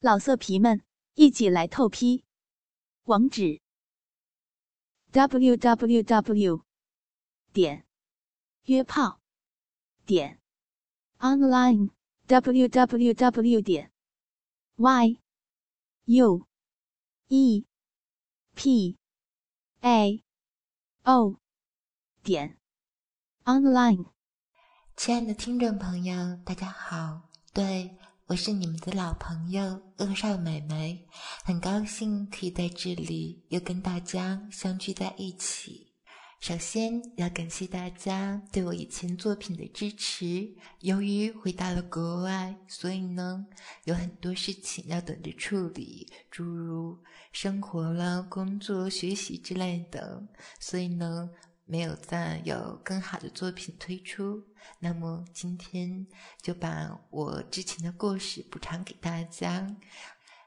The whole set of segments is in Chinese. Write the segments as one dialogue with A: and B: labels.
A: 老色皮们，一起来透批！网址：w w w 点约炮点 online w w w 点 y u e p a o 点 online。
B: 亲爱的听众朋友，大家好，对。我是你们的老朋友恶少美眉，很高兴可以在这里又跟大家相聚在一起。首先要感谢大家对我以前作品的支持。由于回到了国外，所以呢有很多事情要等着处理，诸如生活啦、工作、学习之类的，所以呢。没有再有更好的作品推出，那么今天就把我之前的故事补偿给大家，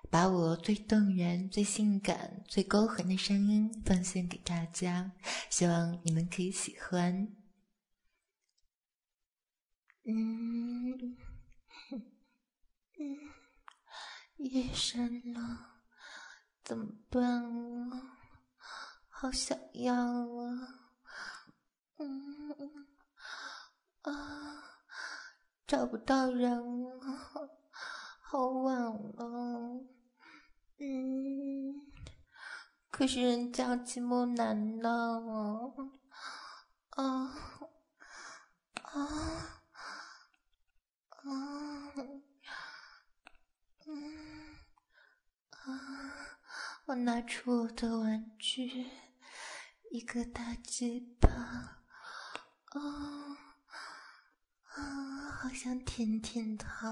B: 把我最动人、最性感、最勾魂的声音奉献给大家，希望你们可以喜欢。嗯，嗯，夜深了，怎么办啊？好想要啊！嗯啊，找不到人了，好晚了。嗯，可是人家寂寞难耐啊啊啊嗯啊！我拿出我的玩具，一个大鸡巴。啊啊，好想舔舔它！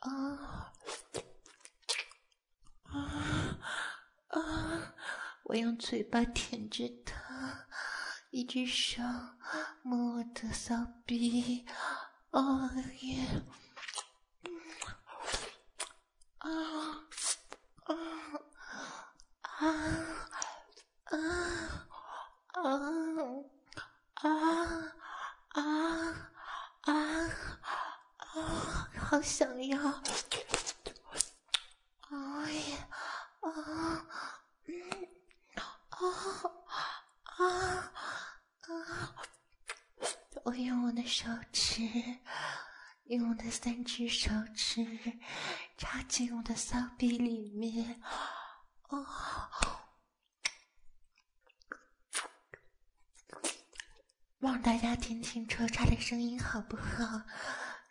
B: 啊啊啊！我用嘴巴舔着它，一只手摸我的骚逼，哦耶！啊！啊啊啊啊啊啊啊！好想要！哎呀啊！啊啊啊！我用我的手指，用我的三只手指。插进我的骚逼里面，哦，望大家听听抽插的声音好不好？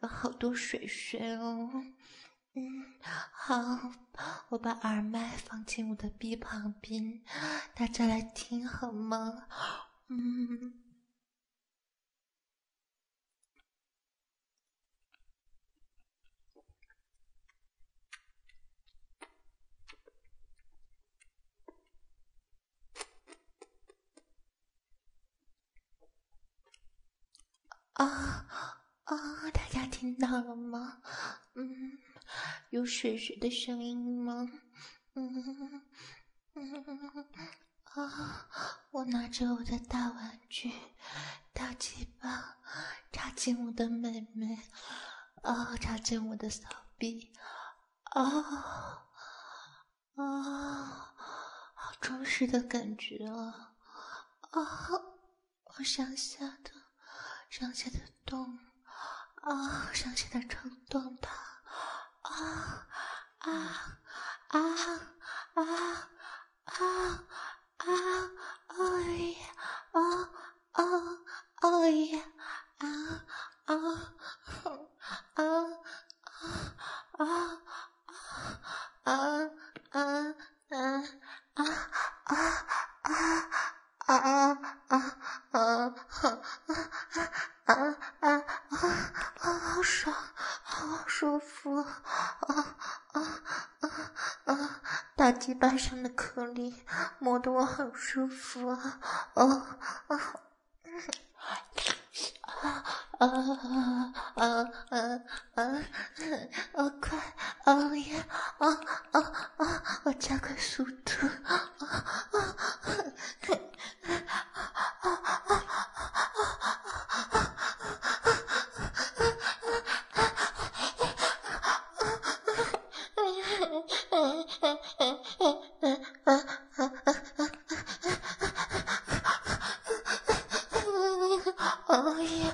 B: 有好多水水哦，嗯，好，我把耳麦放进我的鼻旁边，大家来听好吗？嗯。啊啊！大家听到了吗？嗯，有水水的声音吗？嗯嗯啊！我拿着我的大玩具大鸡巴插进我的妹妹，啊，插进我的骚逼，啊啊！好充实的感觉啊！啊，我想下的。上下的动，啊，伤心的冲动它，啊啊啊啊啊啊！巴上的颗粒磨得我好舒服啊！哦啊！啊啊啊啊啊啊！快啊呀啊啊啊！我加快速度啊啊啊啊啊啊！哎呀，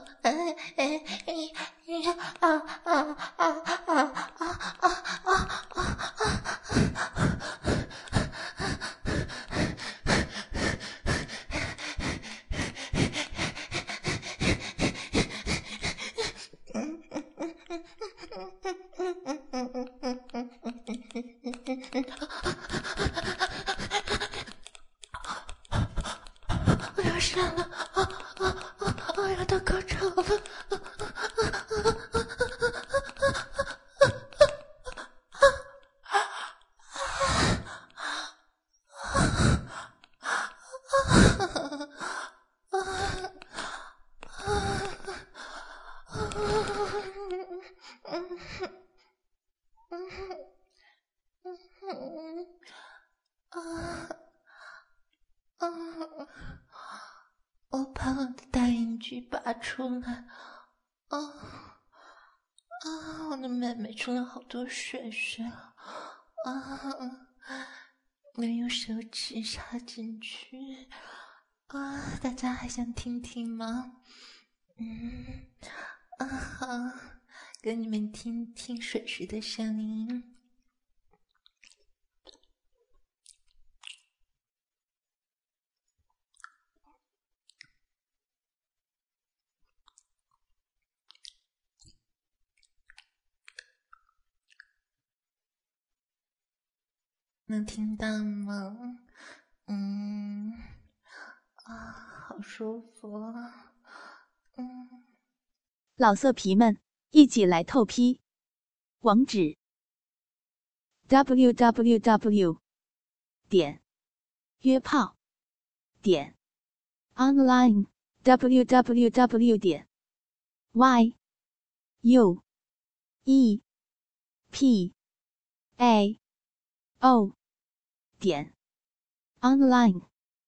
B: 我要上了啊啊啊！我要到高潮了！我把我的大阴具拔出来，啊啊！我的妹妹出了好多血血，啊！我用手指插进去，啊！大家还想听听吗？嗯，啊好，给你们听听水水的声音。能听到吗？嗯，啊，好舒服啊！嗯，
A: 老色皮们，一起来透批！网址：w w w 点约炮点 online w w w 点 y u e p a o 点 online。